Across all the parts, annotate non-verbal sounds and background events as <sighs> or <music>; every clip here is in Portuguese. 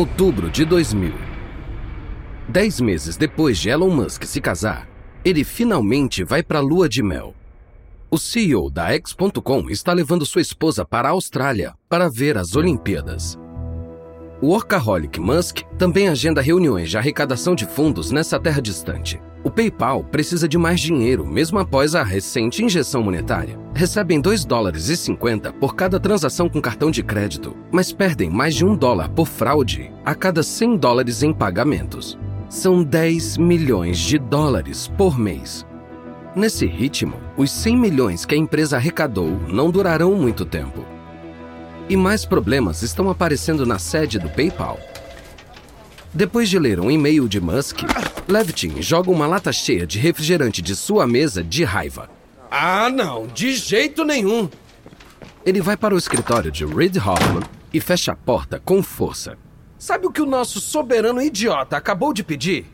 Outubro de 2000. Dez meses depois de Elon Musk se casar, ele finalmente vai para a lua de mel. O CEO da X.com está levando sua esposa para a Austrália para ver as Olimpíadas. O workaholic Musk também agenda reuniões de arrecadação de fundos nessa terra distante. O PayPal precisa de mais dinheiro, mesmo após a recente injeção monetária. Recebem 2 dólares e 50 por cada transação com cartão de crédito, mas perdem mais de um dólar por fraude a cada 100 dólares em pagamentos. São 10 milhões de dólares por mês. Nesse ritmo, os 100 milhões que a empresa arrecadou não durarão muito tempo. E mais problemas estão aparecendo na sede do PayPal. Depois de ler um e-mail de Musk, Levitin joga uma lata cheia de refrigerante de sua mesa de raiva. Ah, não, de jeito nenhum. Ele vai para o escritório de Reid Hoffman e fecha a porta com força. Sabe o que o nosso soberano idiota acabou de pedir?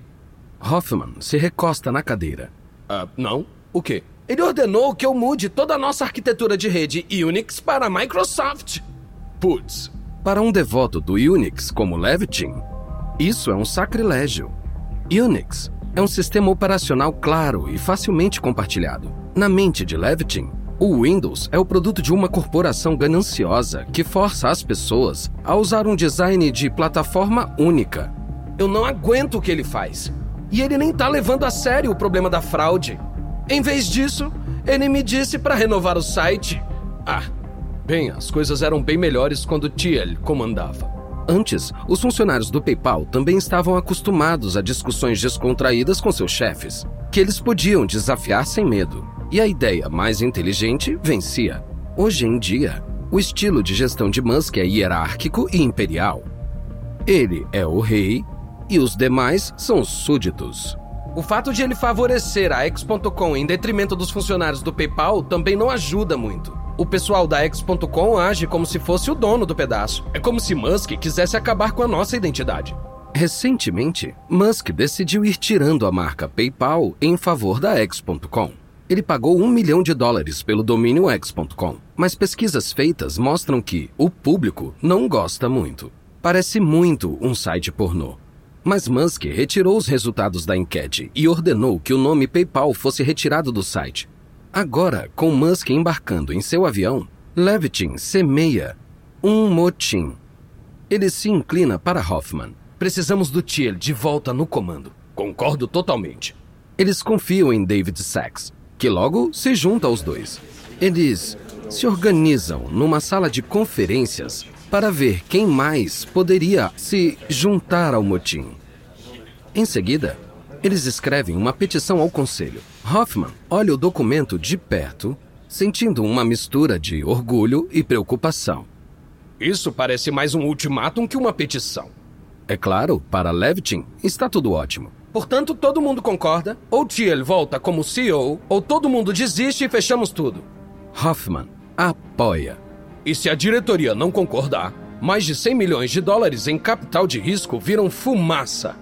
Hoffman se recosta na cadeira. Ah, não? O quê? Ele ordenou que eu mude toda a nossa arquitetura de rede Unix para Microsoft. Putz. Para um devoto do Unix como Levitin, isso é um sacrilégio. Unix é um sistema operacional claro e facilmente compartilhado. Na mente de Levitin, o Windows é o produto de uma corporação gananciosa que força as pessoas a usar um design de plataforma única. Eu não aguento o que ele faz. E ele nem tá levando a sério o problema da fraude. Em vez disso, ele me disse para renovar o site. Ah, Bem, as coisas eram bem melhores quando Thiel comandava. Antes, os funcionários do PayPal também estavam acostumados a discussões descontraídas com seus chefes, que eles podiam desafiar sem medo. E a ideia mais inteligente vencia. Hoje em dia, o estilo de gestão de Musk é hierárquico e imperial. Ele é o rei e os demais são súditos. O fato de ele favorecer a X.com em detrimento dos funcionários do PayPal também não ajuda muito. O pessoal da X.com age como se fosse o dono do pedaço. É como se Musk quisesse acabar com a nossa identidade. Recentemente, Musk decidiu ir tirando a marca PayPal em favor da X.com. Ele pagou um milhão de dólares pelo domínio X.com, mas pesquisas feitas mostram que o público não gosta muito. Parece muito um site pornô. Mas Musk retirou os resultados da enquete e ordenou que o nome PayPal fosse retirado do site, Agora, com Musk embarcando em seu avião, Levitin semeia um motim. Ele se inclina para Hoffman. Precisamos do Thiel de volta no comando. Concordo totalmente. Eles confiam em David Sachs, que logo se junta aos dois. Eles se organizam numa sala de conferências para ver quem mais poderia se juntar ao motim. Em seguida, eles escrevem uma petição ao conselho. Hoffman olha o documento de perto, sentindo uma mistura de orgulho e preocupação. Isso parece mais um ultimátum que uma petição. É claro, para Levitin está tudo ótimo. Portanto, todo mundo concorda? Ou Thiel volta como CEO, ou todo mundo desiste e fechamos tudo. Hoffman apoia. E se a diretoria não concordar, mais de 100 milhões de dólares em capital de risco viram fumaça.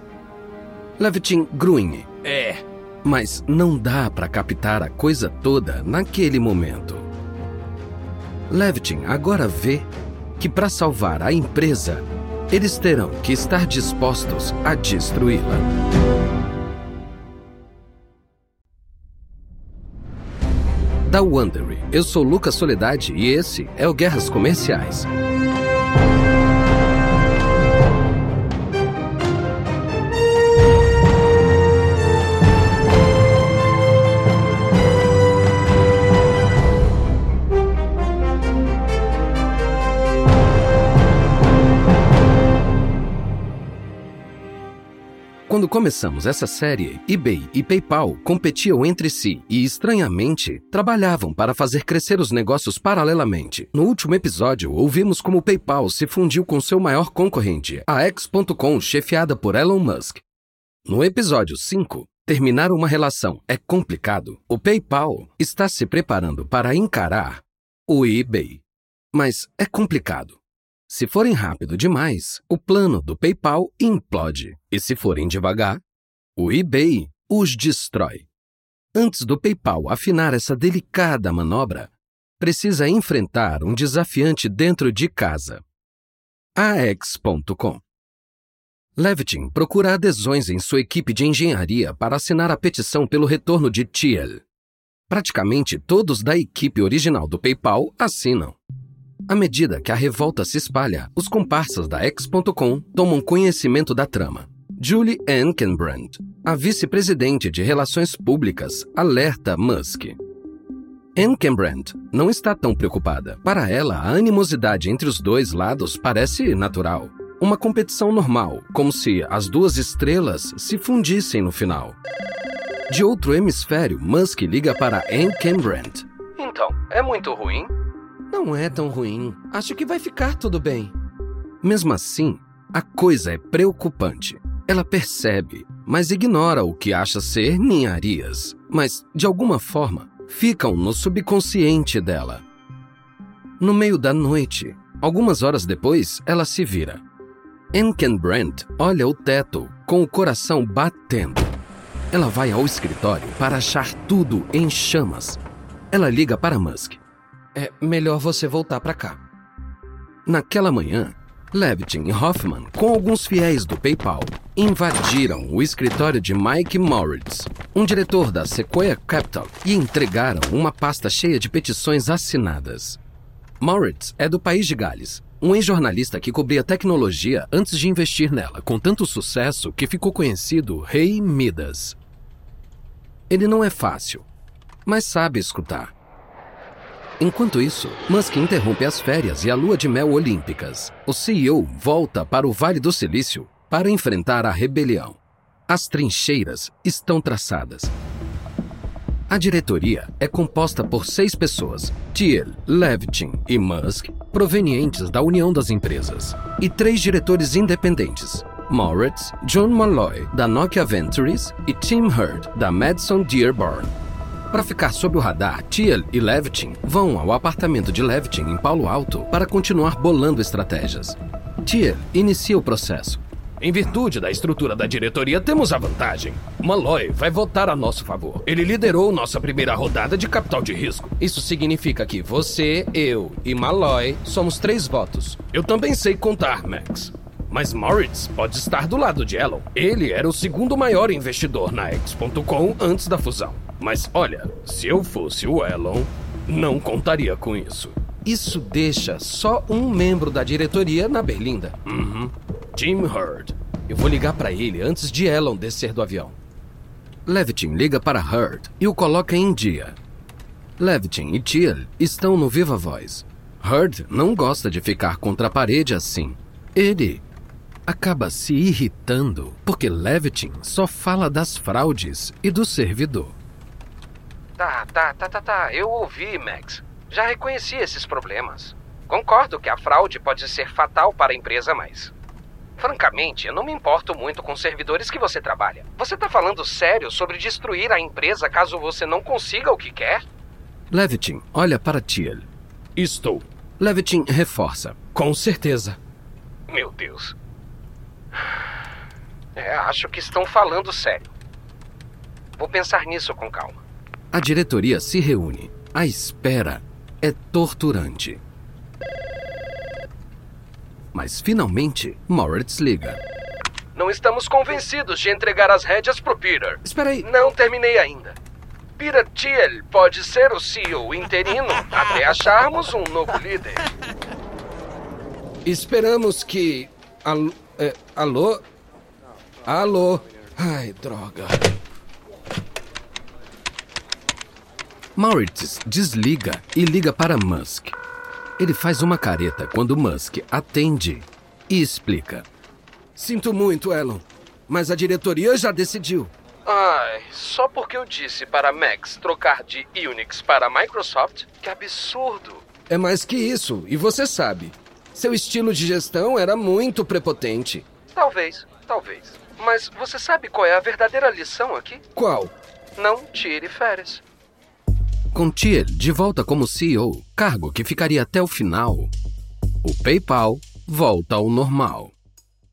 Levitin grunhe. É. Mas não dá para captar a coisa toda naquele momento. Levitin agora vê que para salvar a empresa, eles terão que estar dispostos a destruí-la. Da Wondery, eu sou Lucas Soledade e esse é o Guerras Comerciais. Quando começamos essa série, eBay e PayPal competiam entre si e, estranhamente, trabalhavam para fazer crescer os negócios paralelamente. No último episódio, ouvimos como o PayPal se fundiu com seu maior concorrente, a X.com, chefiada por Elon Musk. No episódio 5, terminar uma relação é complicado. O PayPal está se preparando para encarar o eBay. Mas é complicado. Se forem rápido demais, o plano do PayPal implode. E se forem devagar, o eBay os destrói. Antes do PayPal afinar essa delicada manobra, precisa enfrentar um desafiante dentro de casa. AX.com. Levitin procura adesões em sua equipe de engenharia para assinar a petição pelo retorno de Thiel. Praticamente todos da equipe original do PayPal assinam. À medida que a revolta se espalha, os comparsas da X.com tomam conhecimento da trama. Julie Ankenbrand, a vice-presidente de Relações Públicas, alerta Musk. Ankenbrand não está tão preocupada. Para ela, a animosidade entre os dois lados parece natural. Uma competição normal, como se as duas estrelas se fundissem no final. De outro hemisfério, Musk liga para Anne Cambrand. Então, é muito ruim? Não é tão ruim. Acho que vai ficar tudo bem. Mesmo assim, a coisa é preocupante. Ela percebe, mas ignora o que acha ser ninharias. Mas, de alguma forma, ficam no subconsciente dela. No meio da noite, algumas horas depois, ela se vira. Anken Brandt olha o teto com o coração batendo. Ela vai ao escritório para achar tudo em chamas. Ela liga para Musk. É melhor você voltar para cá. Naquela manhã, Levitin e Hoffman, com alguns fiéis do PayPal, invadiram o escritório de Mike Moritz, um diretor da Sequoia Capital, e entregaram uma pasta cheia de petições assinadas. Moritz é do país de Gales um ex-jornalista que cobria tecnologia antes de investir nela, com tanto sucesso que ficou conhecido Rei Midas. Ele não é fácil, mas sabe escutar. Enquanto isso, Musk interrompe as férias e a lua de mel olímpicas. O CEO volta para o Vale do Silício para enfrentar a rebelião. As trincheiras estão traçadas a diretoria é composta por seis pessoas, Thiel, Levitin e Musk, provenientes da União das Empresas, e três diretores independentes, Moritz, John Malloy, da Nokia Ventures, e Tim Hurd, da Madison Dearborn. Para ficar sob o radar, Thiel e Levitin vão ao apartamento de Levitin em Paulo Alto para continuar bolando estratégias. Thiel inicia o processo, em virtude da estrutura da diretoria, temos a vantagem. Malloy vai votar a nosso favor. Ele liderou nossa primeira rodada de capital de risco. Isso significa que você, eu e Malloy somos três votos. Eu também sei contar, Max. Mas Moritz pode estar do lado de Elon. Ele era o segundo maior investidor na X.com antes da fusão. Mas olha, se eu fosse o Elon, não contaria com isso. Isso deixa só um membro da diretoria na Berlinda. Uhum. Jim Hurd. Eu vou ligar para ele antes de Elon descer do avião. Levitin liga para Hurd e o coloca em dia. Levitin e Thiel estão no Viva Voz. Hurd não gosta de ficar contra a parede assim. Ele acaba se irritando porque Levitin só fala das fraudes e do servidor. Tá, tá, tá, tá, tá. Eu ouvi, Max. Já reconheci esses problemas. Concordo que a fraude pode ser fatal para a empresa, mas Francamente, eu não me importo muito com os servidores que você trabalha. Você tá falando sério sobre destruir a empresa caso você não consiga o que quer? Levitin olha para Thiel. Estou. Levitin reforça. Com certeza. Meu Deus. É, acho que estão falando sério. Vou pensar nisso com calma. A diretoria se reúne. A espera é torturante. Mas finalmente, Moritz liga. Não estamos convencidos de entregar as rédeas pro Peter. Espera aí. Não terminei ainda. Peter Thiel pode ser o CEO interino até acharmos um novo líder. Esperamos que. Alô? É, alô? Alô? Ai, droga. Moritz desliga e liga para Musk. Ele faz uma careta quando Musk atende e explica. Sinto muito, Elon, mas a diretoria já decidiu. Ai, só porque eu disse para Max trocar de Unix para Microsoft? Que absurdo! É mais que isso, e você sabe. Seu estilo de gestão era muito prepotente. Talvez, talvez. Mas você sabe qual é a verdadeira lição aqui? Qual? Não tire férias. Com Thiel de volta como CEO, cargo que ficaria até o final, o PayPal volta ao normal.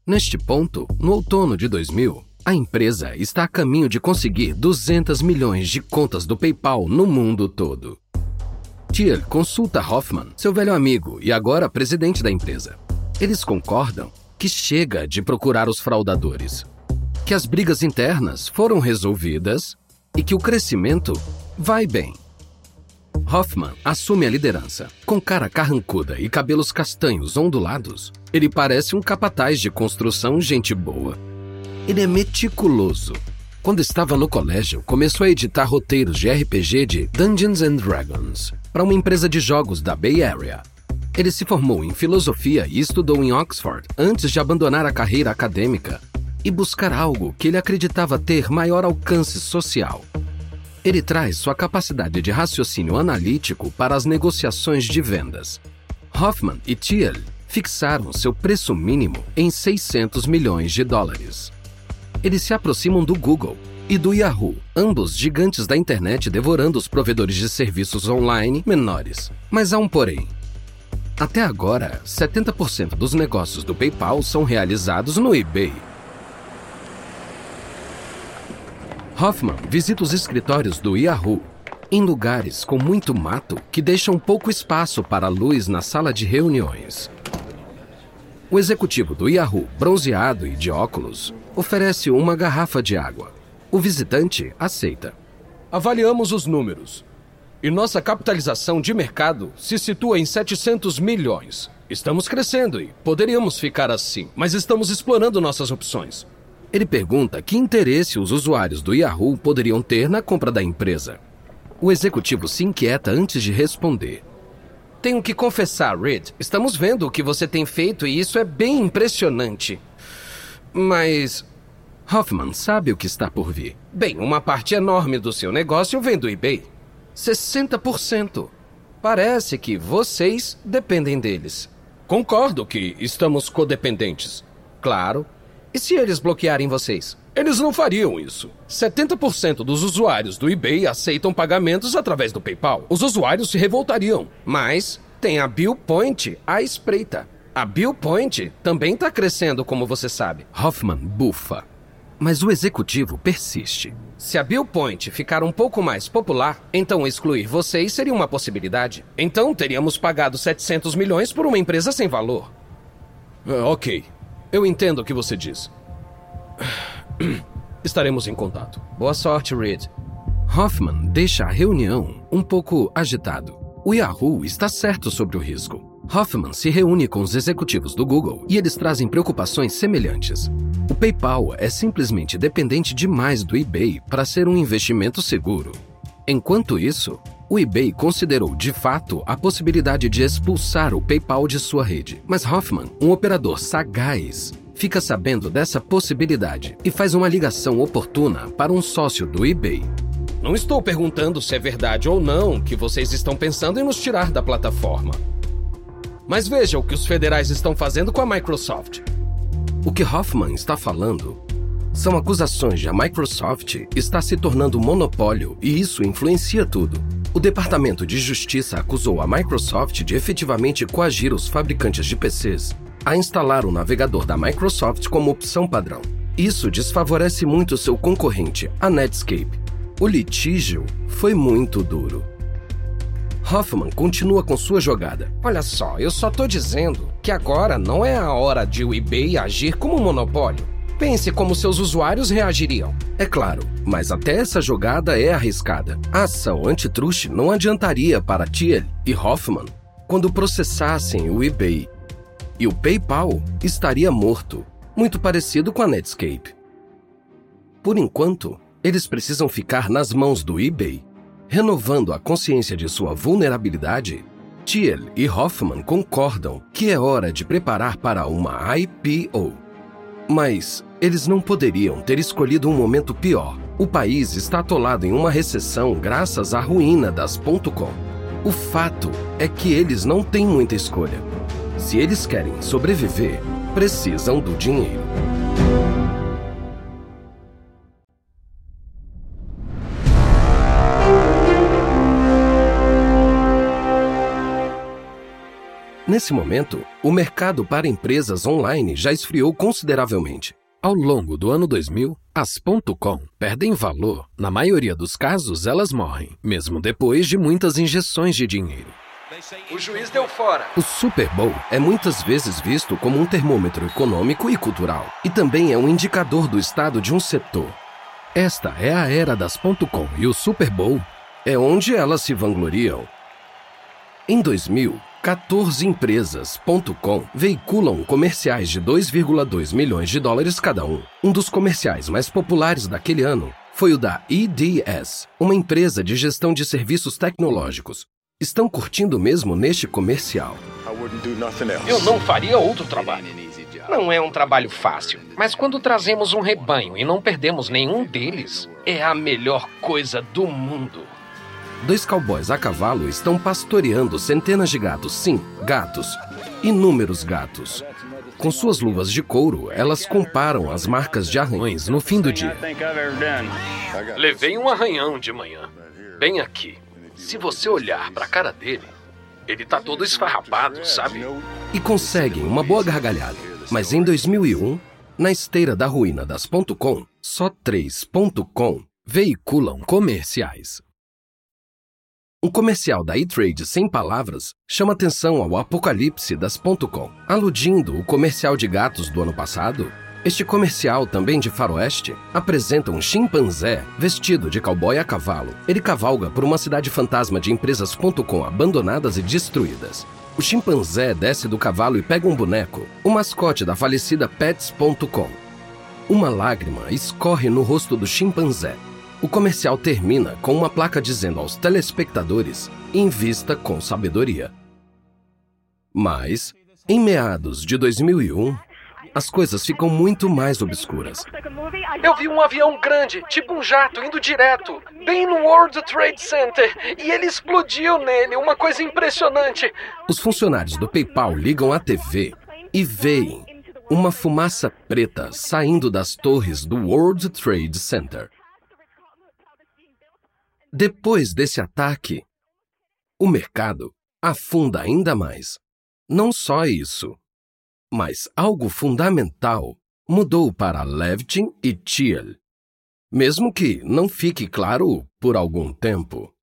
Neste ponto, no outono de 2000, a empresa está a caminho de conseguir 200 milhões de contas do PayPal no mundo todo. Thiel consulta Hoffman, seu velho amigo e agora presidente da empresa. Eles concordam que chega de procurar os fraudadores, que as brigas internas foram resolvidas e que o crescimento vai bem. Hoffman assume a liderança. Com cara carrancuda e cabelos castanhos ondulados, ele parece um capataz de construção gente boa. Ele é meticuloso. Quando estava no colégio, começou a editar roteiros de RPG de Dungeons and Dragons para uma empresa de jogos da Bay Area. Ele se formou em filosofia e estudou em Oxford antes de abandonar a carreira acadêmica e buscar algo que ele acreditava ter maior alcance social. Ele traz sua capacidade de raciocínio analítico para as negociações de vendas. Hoffman e Thiel fixaram seu preço mínimo em 600 milhões de dólares. Eles se aproximam do Google e do Yahoo, ambos gigantes da internet devorando os provedores de serviços online menores. Mas há um porém. Até agora, 70% dos negócios do PayPal são realizados no eBay. Hoffman visita os escritórios do Yahoo em lugares com muito mato que deixam pouco espaço para a luz na sala de reuniões. O executivo do Yahoo, bronzeado e de óculos, oferece uma garrafa de água. O visitante aceita. Avaliamos os números. E nossa capitalização de mercado se situa em 700 milhões. Estamos crescendo e poderíamos ficar assim, mas estamos explorando nossas opções. Ele pergunta que interesse os usuários do Yahoo poderiam ter na compra da empresa. O executivo se inquieta antes de responder. Tenho que confessar, Reed, estamos vendo o que você tem feito e isso é bem impressionante. Mas. Hoffman sabe o que está por vir. Bem, uma parte enorme do seu negócio vem do eBay 60%. Parece que vocês dependem deles. Concordo que estamos codependentes. Claro, e se eles bloquearem vocês? Eles não fariam isso. 70% dos usuários do eBay aceitam pagamentos através do PayPal. Os usuários se revoltariam. Mas tem a Billpoint à espreita. A Billpoint também está crescendo, como você sabe. Hoffman bufa. Mas o executivo persiste. Se a Billpoint ficar um pouco mais popular, então excluir vocês seria uma possibilidade. Então teríamos pagado 700 milhões por uma empresa sem valor. Uh, ok. Eu entendo o que você diz. <sighs> Estaremos em contato. Boa sorte, Reed. Hoffman deixa a reunião um pouco agitado. O Yahoo está certo sobre o risco. Hoffman se reúne com os executivos do Google e eles trazem preocupações semelhantes. O PayPal é simplesmente dependente demais do eBay para ser um investimento seguro. Enquanto isso, o eBay considerou de fato a possibilidade de expulsar o PayPal de sua rede. Mas Hoffman, um operador sagaz, fica sabendo dessa possibilidade e faz uma ligação oportuna para um sócio do eBay. Não estou perguntando se é verdade ou não que vocês estão pensando em nos tirar da plataforma. Mas veja o que os federais estão fazendo com a Microsoft. O que Hoffman está falando são acusações de a Microsoft está se tornando monopólio e isso influencia tudo. O Departamento de Justiça acusou a Microsoft de efetivamente coagir os fabricantes de PCs a instalar o navegador da Microsoft como opção padrão. Isso desfavorece muito seu concorrente, a Netscape. O litígio foi muito duro. Hoffman continua com sua jogada. Olha só, eu só tô dizendo que agora não é a hora de o eBay agir como um monopólio. Pense como seus usuários reagiriam. É claro, mas até essa jogada é arriscada. A ação antitruste não adiantaria para Thiel e Hoffman quando processassem o eBay. E o PayPal estaria morto, muito parecido com a Netscape. Por enquanto, eles precisam ficar nas mãos do eBay. Renovando a consciência de sua vulnerabilidade, Thiel e Hoffman concordam que é hora de preparar para uma IPO. Mas eles não poderiam ter escolhido um momento pior. O país está atolado em uma recessão graças à ruína das .com. O fato é que eles não têm muita escolha. Se eles querem sobreviver, precisam do dinheiro. Nesse momento, o mercado para empresas online já esfriou consideravelmente. Ao longo do ano 2000, as .com perdem valor. Na maioria dos casos, elas morrem, mesmo depois de muitas injeções de dinheiro. O juiz deu fora. O Super Bowl é muitas vezes visto como um termômetro econômico e cultural, e também é um indicador do estado de um setor. Esta é a era das .com e o Super Bowl é onde elas se vangloriam. Em 2000, 14 empresas .com veiculam comerciais de 2,2 milhões de dólares cada um. Um dos comerciais mais populares daquele ano foi o da EDS, uma empresa de gestão de serviços tecnológicos. Estão curtindo mesmo neste comercial. Eu não faria outro trabalho. Não é um trabalho fácil, mas quando trazemos um rebanho e não perdemos nenhum deles, é a melhor coisa do mundo. Dois cowboys a cavalo estão pastoreando centenas de gatos, sim, gatos. Inúmeros gatos. Com suas luvas de couro, elas comparam as marcas de arranhões no fim do dia. Levei um arranhão de manhã, bem aqui. Se você olhar para a cara dele, ele tá todo esfarrapado, sabe? E conseguem uma boa gargalhada. Mas em 2001, na esteira da ruína das .com, só três .com veiculam comerciais. Um comercial da E-Trade sem palavras chama atenção ao apocalipse das .com, aludindo o comercial de gatos do ano passado. Este comercial, também de faroeste, apresenta um chimpanzé vestido de cowboy a cavalo. Ele cavalga por uma cidade fantasma de empresas .com abandonadas e destruídas. O chimpanzé desce do cavalo e pega um boneco, o mascote da falecida Pets.com. Uma lágrima escorre no rosto do chimpanzé, o comercial termina com uma placa dizendo aos telespectadores: invista com sabedoria. Mas, em meados de 2001, as coisas ficam muito mais obscuras. Eu vi um avião grande, tipo um jato, indo direto, bem no World Trade Center, e ele explodiu nele, uma coisa impressionante. Os funcionários do PayPal ligam à TV e veem uma fumaça preta saindo das torres do World Trade Center. Depois desse ataque, o mercado afunda ainda mais. Não só isso, mas algo fundamental mudou para Levchin e Thiel, mesmo que não fique claro por algum tempo.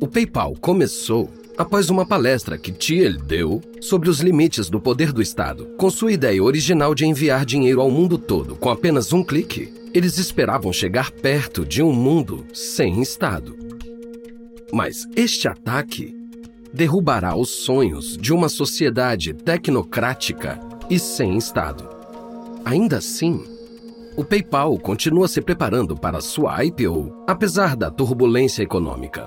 O PayPal começou após uma palestra que Thiel deu sobre os limites do poder do Estado, com sua ideia original de enviar dinheiro ao mundo todo com apenas um clique. Eles esperavam chegar perto de um mundo sem Estado. Mas este ataque derrubará os sonhos de uma sociedade tecnocrática e sem Estado. Ainda assim, o PayPal continua se preparando para sua IPO, apesar da turbulência econômica.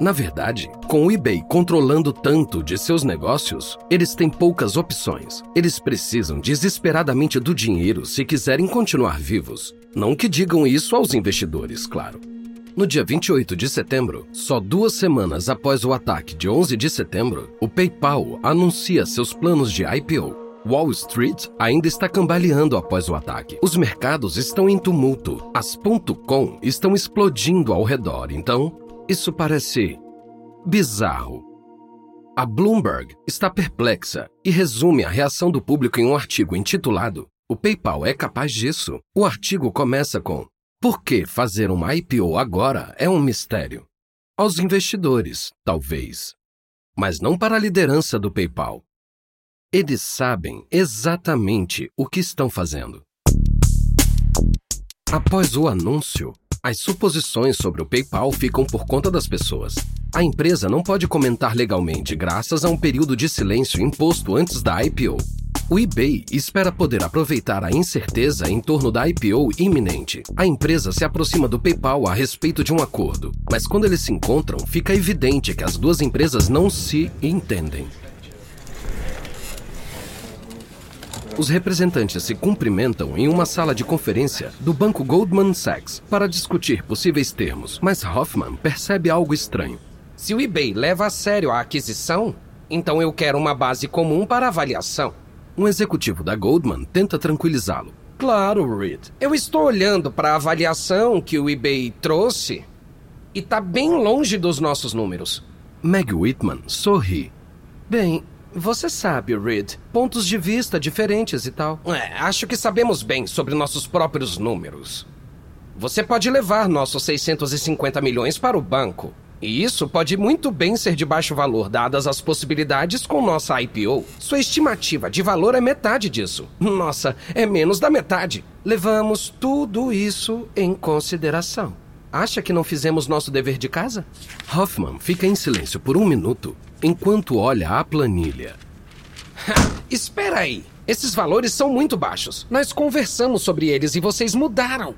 Na verdade, com o eBay controlando tanto de seus negócios, eles têm poucas opções. Eles precisam desesperadamente do dinheiro se quiserem continuar vivos. Não que digam isso aos investidores, claro. No dia 28 de setembro, só duas semanas após o ataque de 11 de setembro, o PayPal anuncia seus planos de IPO. Wall Street ainda está cambaleando após o ataque. Os mercados estão em tumulto. As .com estão explodindo ao redor, então isso parece bizarro. A Bloomberg está perplexa e resume a reação do público em um artigo intitulado O PayPal é capaz disso? O artigo começa com Por que fazer uma IPO agora é um mistério? Aos investidores, talvez, mas não para a liderança do PayPal. Eles sabem exatamente o que estão fazendo. Após o anúncio, as suposições sobre o PayPal ficam por conta das pessoas. A empresa não pode comentar legalmente graças a um período de silêncio imposto antes da IPO. O eBay espera poder aproveitar a incerteza em torno da IPO iminente. A empresa se aproxima do PayPal a respeito de um acordo, mas quando eles se encontram, fica evidente que as duas empresas não se entendem. Os representantes se cumprimentam em uma sala de conferência do banco Goldman Sachs para discutir possíveis termos, mas Hoffman percebe algo estranho. Se o eBay leva a sério a aquisição, então eu quero uma base comum para avaliação. Um executivo da Goldman tenta tranquilizá-lo. Claro, Reed. Eu estou olhando para a avaliação que o eBay trouxe e está bem longe dos nossos números. Meg Whitman sorri. Bem, você sabe, Reed, pontos de vista diferentes e tal. É, acho que sabemos bem sobre nossos próprios números. Você pode levar nossos 650 milhões para o banco. E isso pode muito bem ser de baixo valor, dadas as possibilidades com nossa IPO. Sua estimativa de valor é metade disso. Nossa, é menos da metade. Levamos tudo isso em consideração. Acha que não fizemos nosso dever de casa? Hoffman fica em silêncio por um minuto enquanto olha a planilha. Espera aí! Esses valores são muito baixos. Nós conversamos sobre eles e vocês mudaram.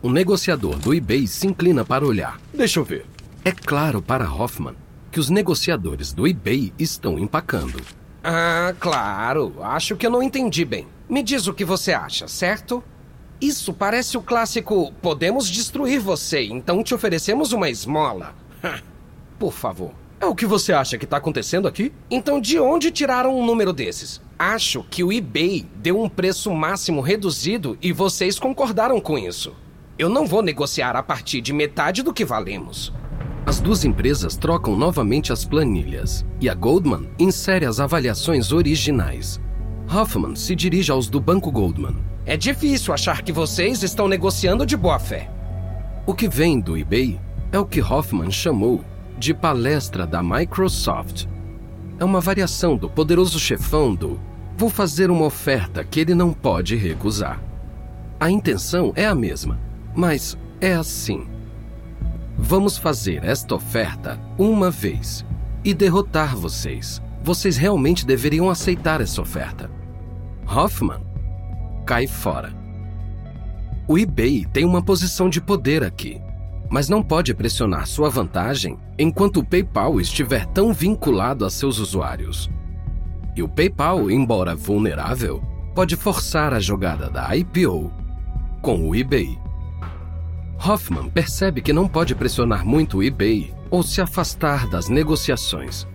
O negociador do eBay se inclina para olhar. Deixa eu ver. É claro para Hoffman que os negociadores do eBay estão empacando. Ah, claro. Acho que eu não entendi bem. Me diz o que você acha, certo? Isso parece o clássico: podemos destruir você, então te oferecemos uma esmola. <laughs> Por favor. É o que você acha que está acontecendo aqui? Então, de onde tiraram um número desses? Acho que o eBay deu um preço máximo reduzido e vocês concordaram com isso. Eu não vou negociar a partir de metade do que valemos. As duas empresas trocam novamente as planilhas e a Goldman insere as avaliações originais. Hoffman se dirige aos do Banco Goldman. É difícil achar que vocês estão negociando de boa fé. O que vem do eBay é o que Hoffman chamou de palestra da Microsoft. É uma variação do poderoso chefão do vou fazer uma oferta que ele não pode recusar. A intenção é a mesma, mas é assim. Vamos fazer esta oferta uma vez e derrotar vocês. Vocês realmente deveriam aceitar essa oferta. Hoffman cai fora. O eBay tem uma posição de poder aqui, mas não pode pressionar sua vantagem enquanto o PayPal estiver tão vinculado a seus usuários. E o PayPal, embora vulnerável, pode forçar a jogada da IPO com o eBay. Hoffman percebe que não pode pressionar muito o eBay ou se afastar das negociações.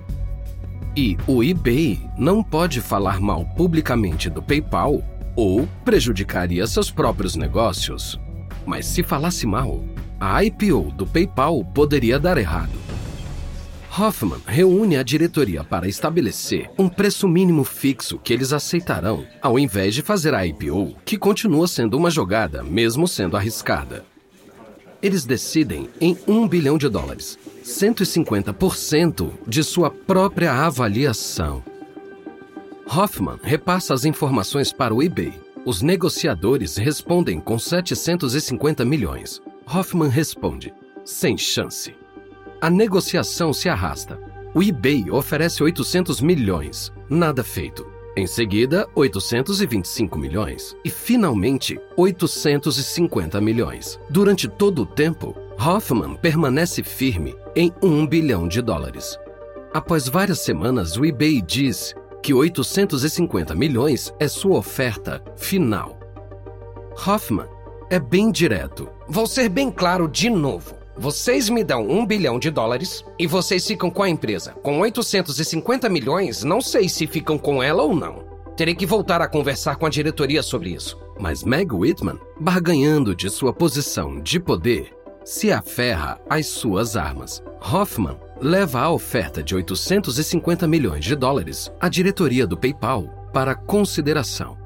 E o eBay não pode falar mal publicamente do PayPal ou prejudicaria seus próprios negócios. Mas se falasse mal, a IPO do PayPal poderia dar errado. Hoffman reúne a diretoria para estabelecer um preço mínimo fixo que eles aceitarão, ao invés de fazer a IPO, que continua sendo uma jogada, mesmo sendo arriscada. Eles decidem em um bilhão de dólares, 150% de sua própria avaliação. Hoffman repassa as informações para o eBay. Os negociadores respondem com 750 milhões. Hoffman responde: sem chance. A negociação se arrasta. O eBay oferece 800 milhões. Nada feito. Em seguida, 825 milhões. E, finalmente, 850 milhões. Durante todo o tempo, Hoffman permanece firme em 1 bilhão de dólares. Após várias semanas, o eBay diz que 850 milhões é sua oferta final. Hoffman é bem direto. Vou ser bem claro de novo. Vocês me dão um bilhão de dólares e vocês ficam com a empresa. Com 850 milhões, não sei se ficam com ela ou não. Terei que voltar a conversar com a diretoria sobre isso. Mas Meg Whitman, barganhando de sua posição de poder, se aferra às suas armas. Hoffman leva a oferta de 850 milhões de dólares à diretoria do PayPal para consideração.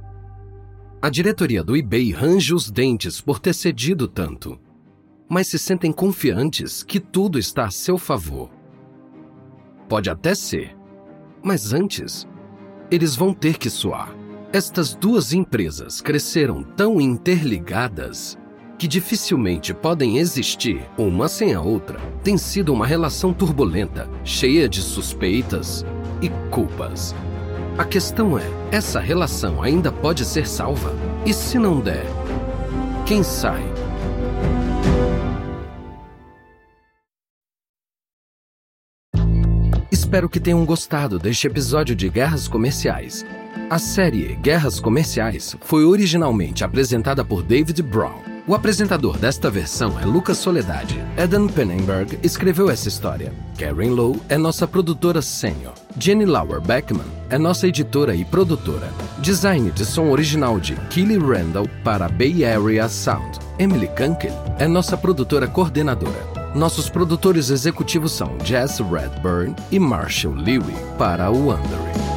A diretoria do eBay range os dentes por ter cedido tanto mas se sentem confiantes que tudo está a seu favor. Pode até ser, mas antes, eles vão ter que suar. Estas duas empresas cresceram tão interligadas que dificilmente podem existir uma sem a outra. Tem sido uma relação turbulenta, cheia de suspeitas e culpas. A questão é: essa relação ainda pode ser salva? E se não der, quem sai? Espero que tenham gostado deste episódio de Guerras Comerciais. A série Guerras Comerciais foi originalmente apresentada por David Brown. O apresentador desta versão é Lucas Soledade. Eden Pennenberg escreveu essa história. Karen Lowe é nossa produtora sênior. Jenny Lauer Beckman é nossa editora e produtora. Design de som original de Kelly Randall para Bay Area Sound. Emily Kunkel é nossa produtora coordenadora. Nossos produtores executivos são Jess Redburn e Marshall Lewy para o Wondering.